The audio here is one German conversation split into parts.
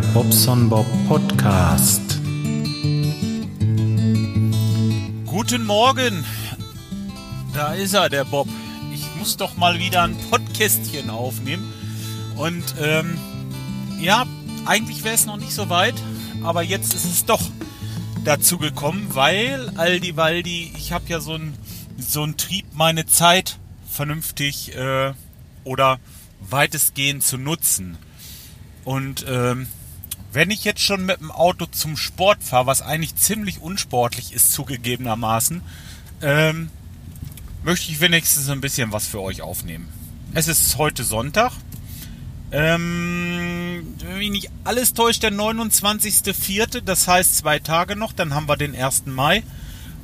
Bobson Bob Podcast. Guten Morgen. Da ist er, der Bob. Ich muss doch mal wieder ein Podcastchen aufnehmen. Und ähm, ja, eigentlich wäre es noch nicht so weit, aber jetzt ist es doch dazu gekommen, weil Aldi Waldi, ich habe ja so ein so ein Trieb, meine Zeit vernünftig äh, oder weitestgehend zu nutzen. Und ähm, wenn ich jetzt schon mit dem Auto zum Sport fahre, was eigentlich ziemlich unsportlich ist, zugegebenermaßen, ähm, möchte ich wenigstens ein bisschen was für euch aufnehmen. Es ist heute Sonntag. Ähm, wenn mich nicht alles täuscht, der 29.04., das heißt zwei Tage noch, dann haben wir den 1. Mai.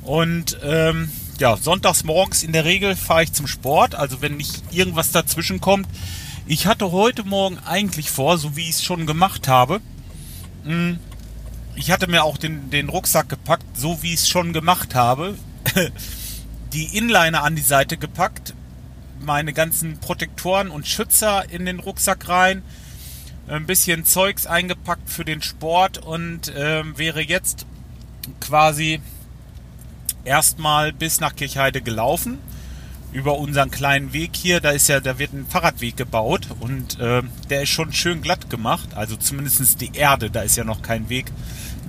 Und ähm, ja, sonntags morgens in der Regel fahre ich zum Sport, also wenn nicht irgendwas dazwischen kommt, ich hatte heute Morgen eigentlich vor, so wie ich es schon gemacht habe, ich hatte mir auch den, den Rucksack gepackt, so wie ich es schon gemacht habe, die Inliner an die Seite gepackt, meine ganzen Protektoren und Schützer in den Rucksack rein, ein bisschen Zeugs eingepackt für den Sport und äh, wäre jetzt quasi erstmal bis nach Kirchheide gelaufen über unseren kleinen Weg hier, da ist ja, da wird ein Fahrradweg gebaut und äh, der ist schon schön glatt gemacht. Also zumindest die Erde, da ist ja noch kein Weg,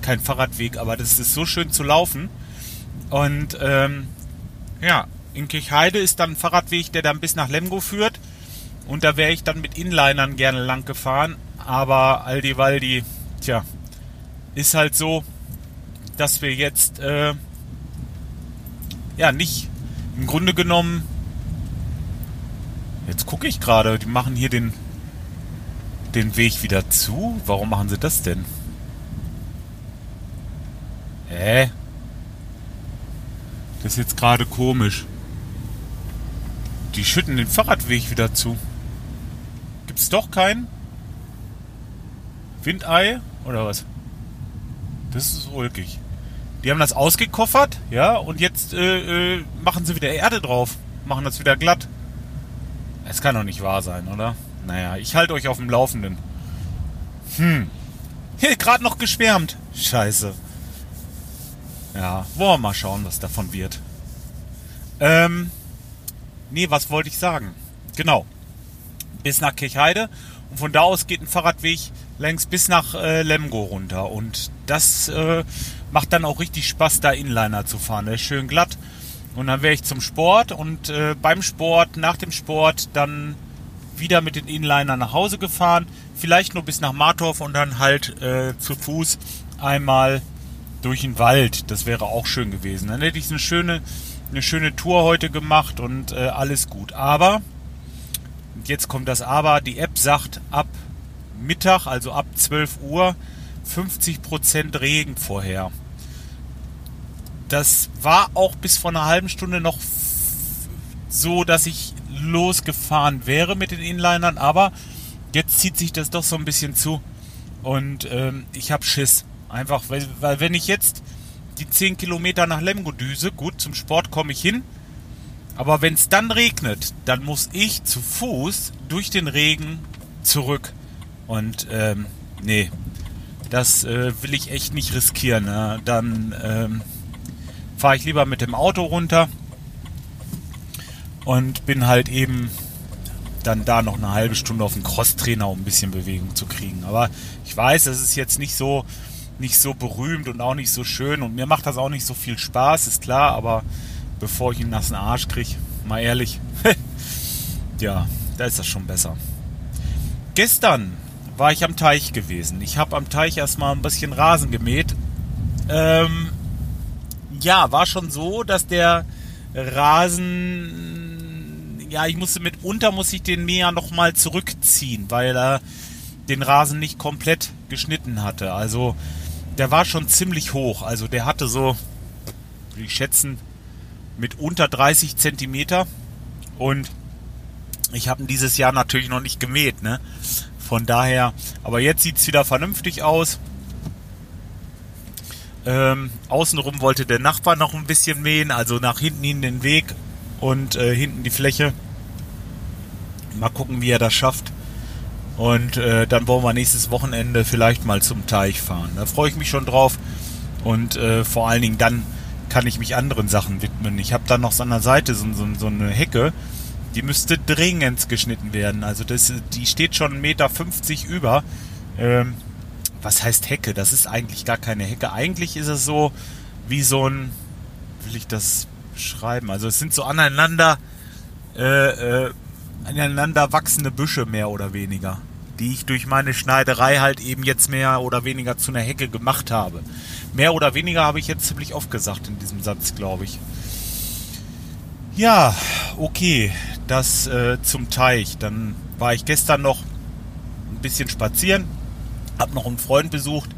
kein Fahrradweg, aber das ist so schön zu laufen. Und ähm, ja, in Kirchheide ist dann ein Fahrradweg, der dann bis nach Lemgo führt. Und da wäre ich dann mit Inlinern gerne lang gefahren. Aber Aldi Waldi, tja, ist halt so, dass wir jetzt äh, ja nicht im Grunde genommen Jetzt gucke ich gerade, die machen hier den, den Weg wieder zu. Warum machen sie das denn? Hä? Das ist jetzt gerade komisch. Die schütten den Fahrradweg wieder zu. Gibt's doch keinen? Windei? Oder was? Das ist ulkig. Die haben das ausgekoffert, ja, und jetzt äh, äh, machen sie wieder Erde drauf. Machen das wieder glatt. Es kann doch nicht wahr sein, oder? Naja, ich halte euch auf dem Laufenden. Hm. Hier, gerade noch geschwärmt. Scheiße. Ja, wollen wir mal schauen, was davon wird. Ähm, nee, was wollte ich sagen? Genau. Bis nach Kirchheide. Und von da aus geht ein Fahrradweg längs bis nach äh, Lemgo runter. Und das äh, macht dann auch richtig Spaß, da Inliner zu fahren. Der ist schön glatt. Und dann wäre ich zum Sport und äh, beim Sport, nach dem Sport, dann wieder mit den Inliner nach Hause gefahren. Vielleicht nur bis nach Martorf und dann halt äh, zu Fuß einmal durch den Wald. Das wäre auch schön gewesen. Dann hätte ich eine schöne, eine schöne Tour heute gemacht und äh, alles gut. Aber, jetzt kommt das Aber, die App sagt ab Mittag, also ab 12 Uhr, 50% Regen vorher das war auch bis vor einer halben Stunde noch so, dass ich losgefahren wäre mit den Inlinern, aber jetzt zieht sich das doch so ein bisschen zu und ähm, ich habe Schiss. Einfach, weil, weil wenn ich jetzt die 10 Kilometer nach Lemgo düse, gut, zum Sport komme ich hin, aber wenn es dann regnet, dann muss ich zu Fuß durch den Regen zurück. Und ähm, nee, das äh, will ich echt nicht riskieren. Ne? Dann ähm, fahre ich lieber mit dem Auto runter und bin halt eben dann da noch eine halbe Stunde auf dem Crosstrainer, um ein bisschen Bewegung zu kriegen. Aber ich weiß, das ist jetzt nicht so, nicht so berühmt und auch nicht so schön und mir macht das auch nicht so viel Spaß, ist klar, aber bevor ich einen nassen Arsch kriege, mal ehrlich, ja, da ist das schon besser. Gestern war ich am Teich gewesen. Ich habe am Teich erstmal ein bisschen Rasen gemäht. Ähm, ja, war schon so, dass der Rasen, ja, ich musste mitunter, muss ich den Mäher nochmal zurückziehen, weil er den Rasen nicht komplett geschnitten hatte. Also der war schon ziemlich hoch. Also der hatte so, würde ich schätzen, mit unter 30 Zentimeter. Und ich habe ihn dieses Jahr natürlich noch nicht gemäht, ne? Von daher, aber jetzt sieht es wieder vernünftig aus. Ähm, außenrum wollte der Nachbar noch ein bisschen mähen, also nach hinten hin den Weg und äh, hinten die Fläche. Mal gucken, wie er das schafft. Und äh, dann wollen wir nächstes Wochenende vielleicht mal zum Teich fahren. Da freue ich mich schon drauf. Und äh, vor allen Dingen dann kann ich mich anderen Sachen widmen. Ich habe dann noch an der Seite so, so, so, eine Hecke, die müsste dringend geschnitten werden. Also das, die steht schon 1,50 Meter über. Ähm, was heißt Hecke? Das ist eigentlich gar keine Hecke. Eigentlich ist es so wie so ein, will ich das beschreiben? Also es sind so aneinander äh, äh, aneinander wachsende Büsche mehr oder weniger, die ich durch meine Schneiderei halt eben jetzt mehr oder weniger zu einer Hecke gemacht habe. Mehr oder weniger habe ich jetzt ziemlich oft gesagt in diesem Satz, glaube ich. Ja, okay, das äh, zum Teich. Dann war ich gestern noch ein bisschen spazieren, habe noch einen Freund besucht,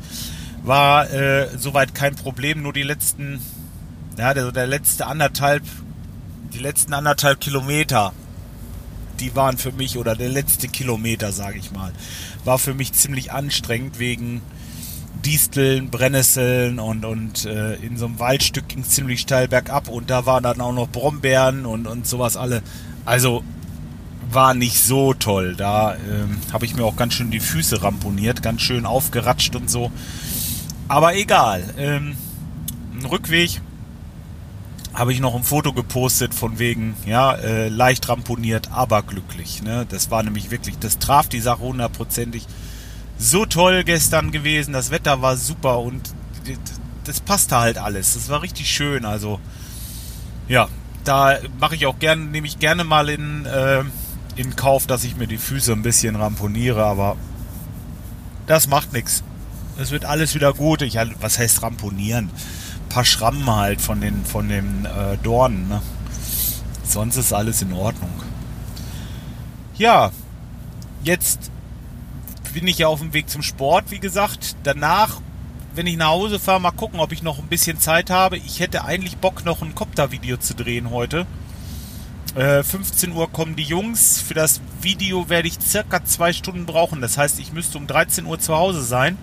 war äh, soweit kein Problem, nur die letzten, ja, der, der letzte anderthalb, die letzten anderthalb Kilometer die waren für mich, oder der letzte Kilometer, sage ich mal, war für mich ziemlich anstrengend wegen Disteln, Brennnesseln und, und äh, in so einem Waldstück ging es ziemlich steil bergab und da waren dann auch noch Brombeeren und, und sowas alle. Also war nicht so toll. Da ähm, habe ich mir auch ganz schön die Füße ramponiert, ganz schön aufgeratscht und so. Aber egal. Ähm, ein Rückweg habe ich noch ein Foto gepostet von wegen, ja, äh, leicht ramponiert, aber glücklich. Ne? Das war nämlich wirklich, das traf die Sache hundertprozentig. So toll gestern gewesen, das Wetter war super und das passte halt alles. Das war richtig schön. Also, ja, da mache ich auch gerne, nehme ich gerne mal in, äh, in Kauf, dass ich mir die Füße ein bisschen ramponiere, aber das macht nichts. Es wird alles wieder gut. Ich, was heißt ramponieren? paar Schrammen halt von den, von den äh, Dornen. Ne? Sonst ist alles in Ordnung. Ja, jetzt bin ich ja auf dem Weg zum Sport, wie gesagt. Danach, wenn ich nach Hause fahre, mal gucken, ob ich noch ein bisschen Zeit habe. Ich hätte eigentlich Bock, noch ein Copter-Video zu drehen heute. Äh, 15 Uhr kommen die Jungs. Für das Video werde ich circa zwei Stunden brauchen. Das heißt, ich müsste um 13 Uhr zu Hause sein,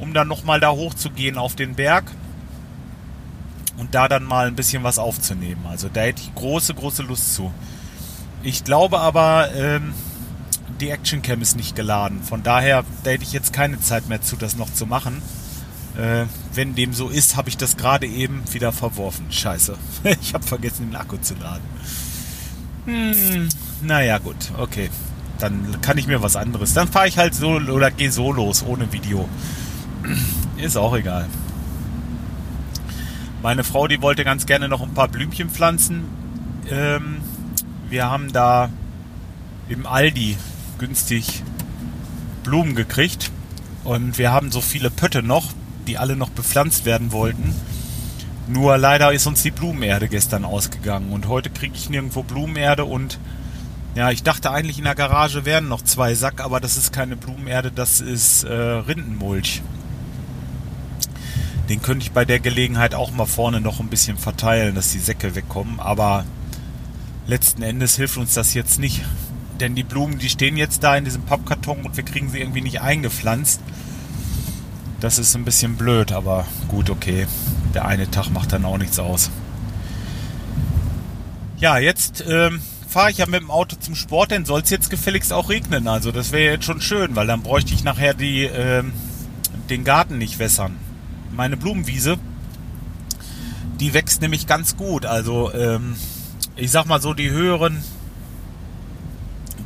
um dann nochmal da hoch zu gehen auf den Berg und da dann mal ein bisschen was aufzunehmen. Also da hätte ich große, große Lust zu. Ich glaube aber, ähm, die Actioncam ist nicht geladen. Von daher, da hätte ich jetzt keine Zeit mehr zu, das noch zu machen. Äh, wenn dem so ist, habe ich das gerade eben wieder verworfen. Scheiße. ich habe vergessen, den Akku zu laden. Hm, naja, gut, okay. Dann kann ich mir was anderes. Dann fahre ich halt so oder gehe so los, ohne Video. Ist auch egal. Meine Frau, die wollte ganz gerne noch ein paar Blümchen pflanzen. Ähm, wir haben da im Aldi günstig Blumen gekriegt. Und wir haben so viele Pötte noch, die alle noch bepflanzt werden wollten. Nur leider ist uns die Blumenerde gestern ausgegangen. Und heute kriege ich nirgendwo Blumenerde. Und ja, ich dachte eigentlich in der Garage wären noch zwei Sack, aber das ist keine Blumenerde, das ist äh, Rindenmulch. Den könnte ich bei der Gelegenheit auch mal vorne noch ein bisschen verteilen, dass die Säcke wegkommen. Aber letzten Endes hilft uns das jetzt nicht. Denn die Blumen, die stehen jetzt da in diesem Pappkarton und wir kriegen sie irgendwie nicht eingepflanzt. Das ist ein bisschen blöd, aber gut, okay. Der eine Tag macht dann auch nichts aus. Ja, jetzt ähm, fahre ich ja mit dem Auto zum Sport, denn soll es jetzt gefälligst auch regnen. Also das wäre jetzt schon schön, weil dann bräuchte ich nachher die, ähm, den Garten nicht wässern meine Blumenwiese, die wächst nämlich ganz gut. Also ähm, ich sag mal so, die höheren,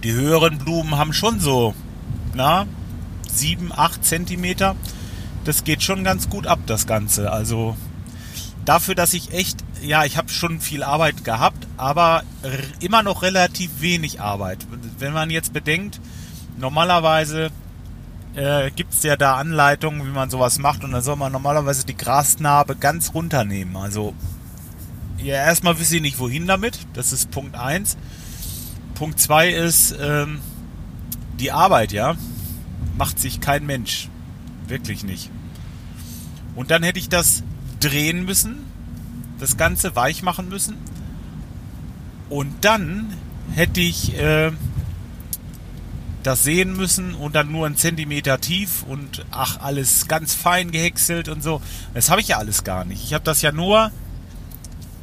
die höheren Blumen haben schon so, na, 7, 8 Zentimeter. Das geht schon ganz gut ab, das Ganze. Also dafür, dass ich echt, ja, ich habe schon viel Arbeit gehabt, aber immer noch relativ wenig Arbeit. Wenn man jetzt bedenkt, normalerweise äh, gibt es ja da Anleitungen, wie man sowas macht und dann soll man normalerweise die Grasnarbe ganz runternehmen. Also ja, erstmal wissen Sie nicht wohin damit, das ist Punkt 1. Punkt 2 ist ähm, die Arbeit, ja, macht sich kein Mensch. Wirklich nicht. Und dann hätte ich das drehen müssen, das Ganze weich machen müssen. Und dann hätte ich äh, das sehen müssen und dann nur einen Zentimeter tief und ach, alles ganz fein gehäckselt und so. Das habe ich ja alles gar nicht. Ich habe das ja nur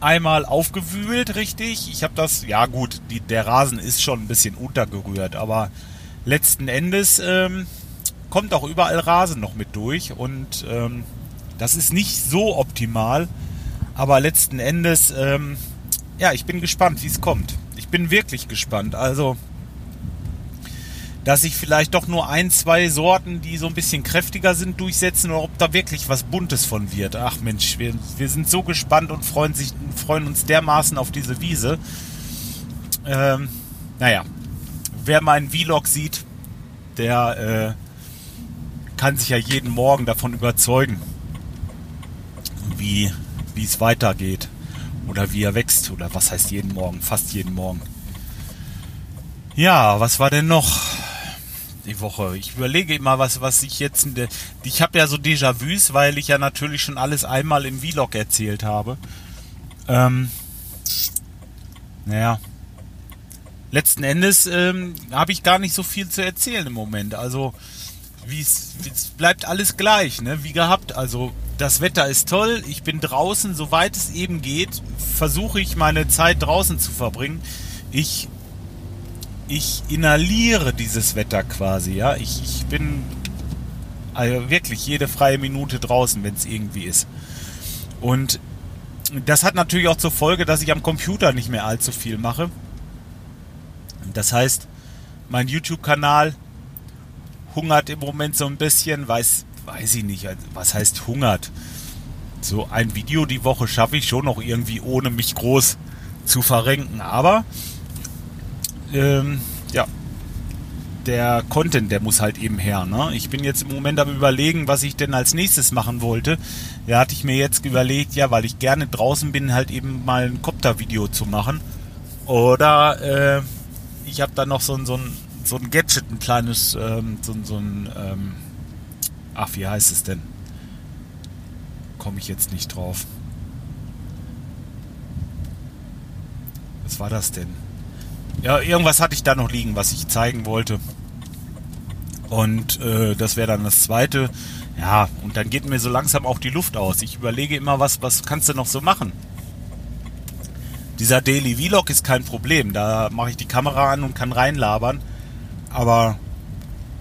einmal aufgewühlt, richtig. Ich habe das, ja gut, die, der Rasen ist schon ein bisschen untergerührt, aber letzten Endes ähm, kommt auch überall Rasen noch mit durch und ähm, das ist nicht so optimal, aber letzten Endes, ähm, ja, ich bin gespannt, wie es kommt. Ich bin wirklich gespannt. Also, dass sich vielleicht doch nur ein, zwei Sorten, die so ein bisschen kräftiger sind, durchsetzen oder ob da wirklich was Buntes von wird. Ach Mensch, wir, wir sind so gespannt und freuen, sich, freuen uns dermaßen auf diese Wiese. Ähm, naja, wer meinen Vlog sieht, der äh, kann sich ja jeden Morgen davon überzeugen, wie wie es weitergeht oder wie er wächst oder was heißt jeden Morgen, fast jeden Morgen. Ja, was war denn noch die Woche? Ich überlege immer, was was ich jetzt ich habe ja so Déjà-vus, weil ich ja natürlich schon alles einmal im Vlog erzählt habe. Ähm, naja, letzten Endes ähm, habe ich gar nicht so viel zu erzählen im Moment. Also wie es bleibt alles gleich, ne? Wie gehabt. Also das Wetter ist toll. Ich bin draußen, soweit es eben geht, versuche ich meine Zeit draußen zu verbringen. Ich ich inhaliere dieses Wetter quasi, ja. Ich, ich bin also wirklich jede freie Minute draußen, wenn es irgendwie ist. Und das hat natürlich auch zur Folge, dass ich am Computer nicht mehr allzu viel mache. Das heißt, mein YouTube-Kanal hungert im Moment so ein bisschen, weiß, weiß ich nicht, also, was heißt hungert? So ein Video die Woche schaffe ich schon noch irgendwie, ohne mich groß zu verrenken. Aber ähm, ja, der Content, der muss halt eben her. Ne? Ich bin jetzt im Moment am überlegen, was ich denn als nächstes machen wollte. Da hatte ich mir jetzt überlegt, ja, weil ich gerne draußen bin, halt eben mal ein Copter-Video zu machen. Oder äh, ich habe da noch so, so ein so ein Gadget, ein kleines, ähm, so, so ein, ähm, ach, wie heißt es denn? Komme ich jetzt nicht drauf. Was war das denn? Ja, irgendwas hatte ich da noch liegen, was ich zeigen wollte. Und äh, das wäre dann das zweite. Ja, und dann geht mir so langsam auch die Luft aus. Ich überlege immer, was, was kannst du noch so machen? Dieser Daily Vlog ist kein Problem. Da mache ich die Kamera an und kann reinlabern. Aber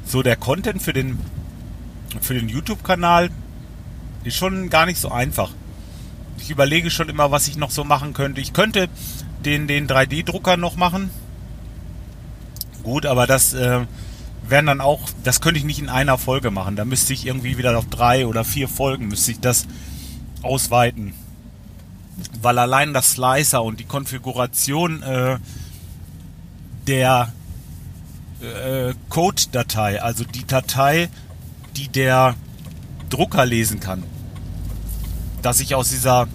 so der Content für den, für den YouTube-Kanal ist schon gar nicht so einfach. Ich überlege schon immer, was ich noch so machen könnte. Ich könnte den, den 3D-Drucker noch machen. Gut, aber das äh, wären dann auch, das könnte ich nicht in einer Folge machen. Da müsste ich irgendwie wieder auf drei oder vier Folgen müsste ich das ausweiten. Weil allein das Slicer und die Konfiguration äh, der äh, Code-Datei, also die Datei, die der Drucker lesen kann. Dass ich aus dieser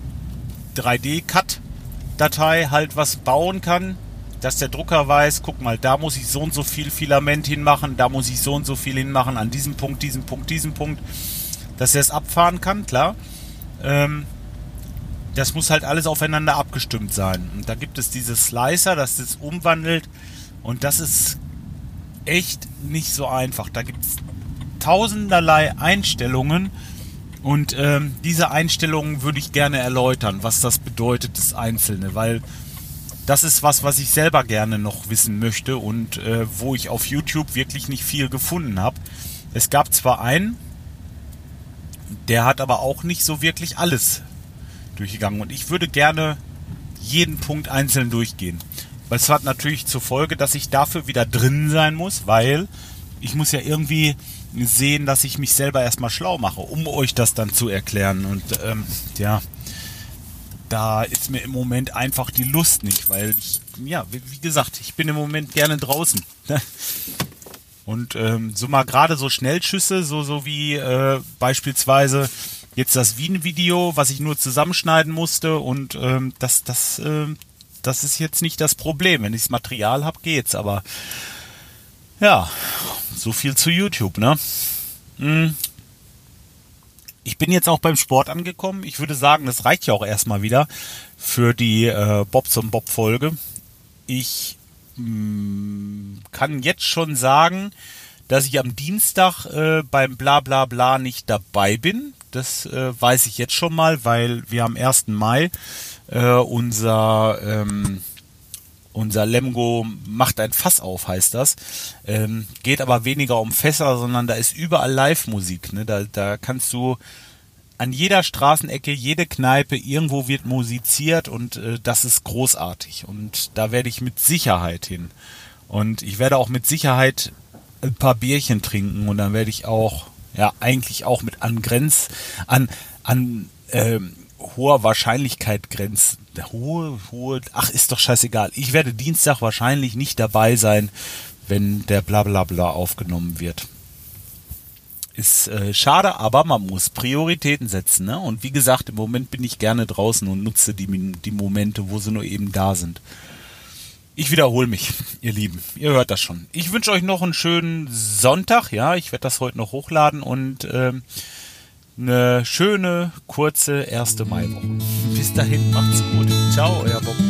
3D-Cut-Datei halt was bauen kann, dass der Drucker weiß, guck mal, da muss ich so und so viel Filament hinmachen, da muss ich so und so viel hinmachen, an diesem Punkt, diesem Punkt, diesem Punkt, dass er es abfahren kann, klar. Ähm, das muss halt alles aufeinander abgestimmt sein. Und da gibt es diese Slicer, das das umwandelt und das ist echt nicht so einfach. Da gibt es tausenderlei Einstellungen und ähm, diese Einstellungen würde ich gerne erläutern, was das bedeutet, das Einzelne, weil das ist was, was ich selber gerne noch wissen möchte und äh, wo ich auf YouTube wirklich nicht viel gefunden habe. Es gab zwar einen, der hat aber auch nicht so wirklich alles durchgegangen und ich würde gerne jeden Punkt einzeln durchgehen. Es hat natürlich zur Folge, dass ich dafür wieder drin sein muss, weil ich muss ja irgendwie sehen, dass ich mich selber erstmal schlau mache, um euch das dann zu erklären. Und ähm, ja, da ist mir im Moment einfach die Lust nicht, weil ich, ja, wie, wie gesagt, ich bin im Moment gerne draußen. Und ähm, so mal gerade so Schnellschüsse, so, so wie äh, beispielsweise jetzt das Wien-Video, was ich nur zusammenschneiden musste und ähm, das, das, äh, das ist jetzt nicht das Problem. Wenn ich das Material habe, geht's. Aber ja, so viel zu YouTube, ne? Hm. Ich bin jetzt auch beim Sport angekommen. Ich würde sagen, das reicht ja auch erstmal wieder für die äh, Bobs und Bob Folge. Ich mh, hm, kann jetzt schon sagen, dass ich am Dienstag äh, beim Bla Bla Bla nicht dabei bin. Das äh, weiß ich jetzt schon mal, weil wir am 1. Mai äh, unser, ähm, unser Lemgo macht ein Fass auf, heißt das. Ähm, geht aber weniger um Fässer, sondern da ist überall Live-Musik. Ne? Da, da kannst du an jeder Straßenecke, jede Kneipe, irgendwo wird musiziert und äh, das ist großartig. Und da werde ich mit Sicherheit hin. Und ich werde auch mit Sicherheit ein paar Bierchen trinken und dann werde ich auch, ja, eigentlich auch mit an Grenz, an, an ähm, hoher Wahrscheinlichkeit grenzen. Hohe, hohe, ach, ist doch scheißegal. Ich werde Dienstag wahrscheinlich nicht dabei sein, wenn der Blablabla aufgenommen wird. Ist äh, schade, aber man muss Prioritäten setzen. Ne? Und wie gesagt, im Moment bin ich gerne draußen und nutze die, die Momente, wo sie nur eben da sind. Ich wiederhole mich, ihr Lieben. Ihr hört das schon. Ich wünsche euch noch einen schönen Sonntag. Ja, ich werde das heute noch hochladen und ähm, eine schöne, kurze erste Maiwoche. Bis dahin, macht's gut. Ciao, euer Bob.